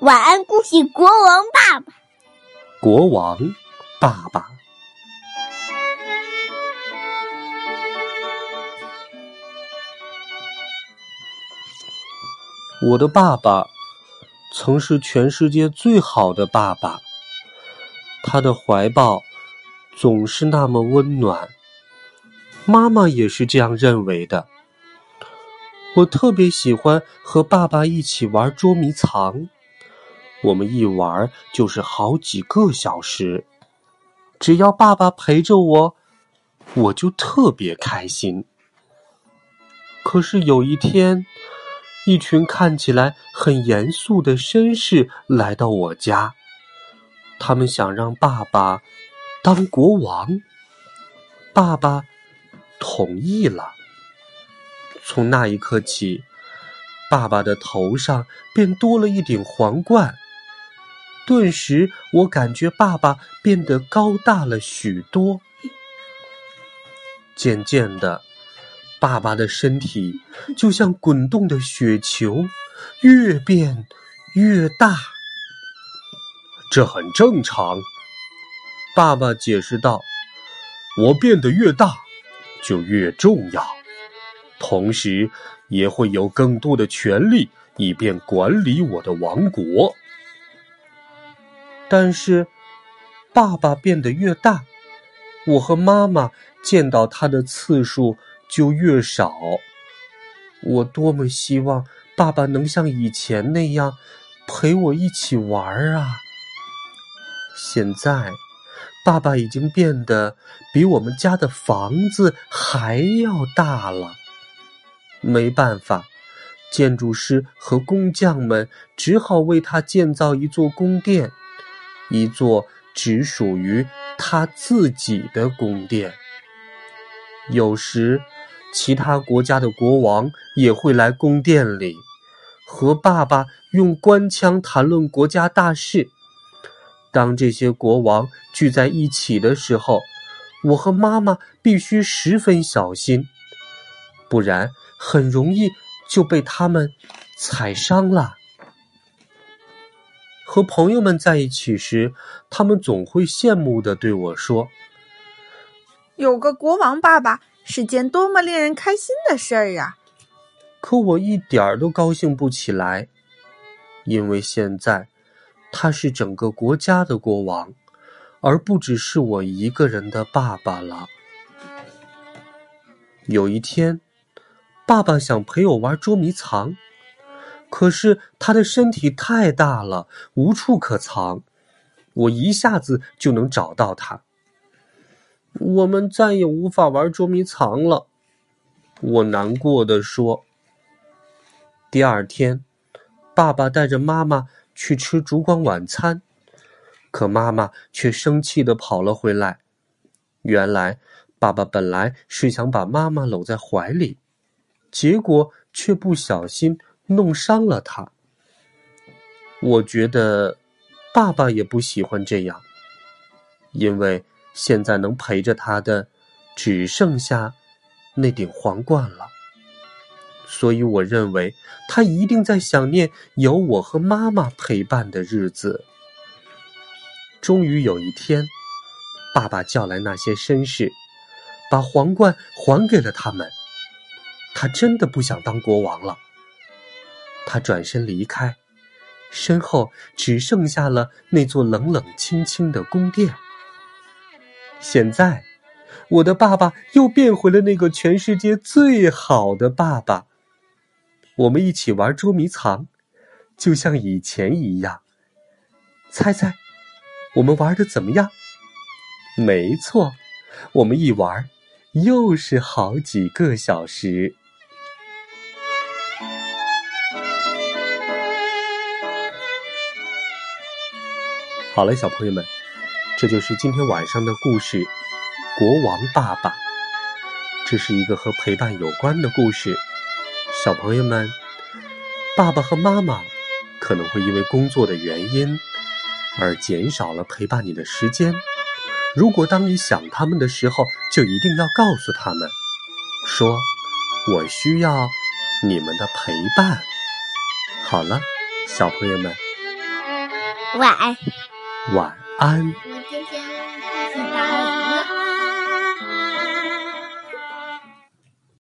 晚安，故事国王爸爸。国王爸爸，我的爸爸曾是全世界最好的爸爸，他的怀抱总是那么温暖。妈妈也是这样认为的。我特别喜欢和爸爸一起玩捉迷藏。我们一玩就是好几个小时，只要爸爸陪着我，我就特别开心。可是有一天，一群看起来很严肃的绅士来到我家，他们想让爸爸当国王。爸爸同意了。从那一刻起，爸爸的头上便多了一顶皇冠。顿时，我感觉爸爸变得高大了许多。渐渐的，爸爸的身体就像滚动的雪球，越变越大。这很正常，爸爸解释道：“我变得越大，就越重要，同时也会有更多的权利，以便管理我的王国。”但是，爸爸变得越大，我和妈妈见到他的次数就越少。我多么希望爸爸能像以前那样陪我一起玩啊！现在，爸爸已经变得比我们家的房子还要大了。没办法，建筑师和工匠们只好为他建造一座宫殿。一座只属于他自己的宫殿。有时，其他国家的国王也会来宫殿里，和爸爸用官腔谈论国家大事。当这些国王聚在一起的时候，我和妈妈必须十分小心，不然很容易就被他们踩伤了。和朋友们在一起时，他们总会羡慕的对我说：“有个国王爸爸是件多么令人开心的事儿啊！”可我一点儿都高兴不起来，因为现在他是整个国家的国王，而不只是我一个人的爸爸了。有一天，爸爸想陪我玩捉迷藏。可是他的身体太大了，无处可藏，我一下子就能找到他。我们再也无法玩捉迷藏了，我难过的说。第二天，爸爸带着妈妈去吃烛光晚餐，可妈妈却生气的跑了回来。原来，爸爸本来是想把妈妈搂在怀里，结果却不小心。弄伤了他，我觉得爸爸也不喜欢这样，因为现在能陪着他的只剩下那顶皇冠了，所以我认为他一定在想念有我和妈妈陪伴的日子。终于有一天，爸爸叫来那些绅士，把皇冠还给了他们。他真的不想当国王了。他转身离开，身后只剩下了那座冷冷清清的宫殿。现在，我的爸爸又变回了那个全世界最好的爸爸。我们一起玩捉迷藏，就像以前一样。猜猜，我们玩的怎么样？没错，我们一玩，又是好几个小时。好了，小朋友们，这就是今天晚上的故事《国王爸爸》。这是一个和陪伴有关的故事。小朋友们，爸爸和妈妈可能会因为工作的原因而减少了陪伴你的时间。如果当你想他们的时候，就一定要告诉他们，说：“我需要你们的陪伴。”好了，小朋友们，晚安。晚安。今天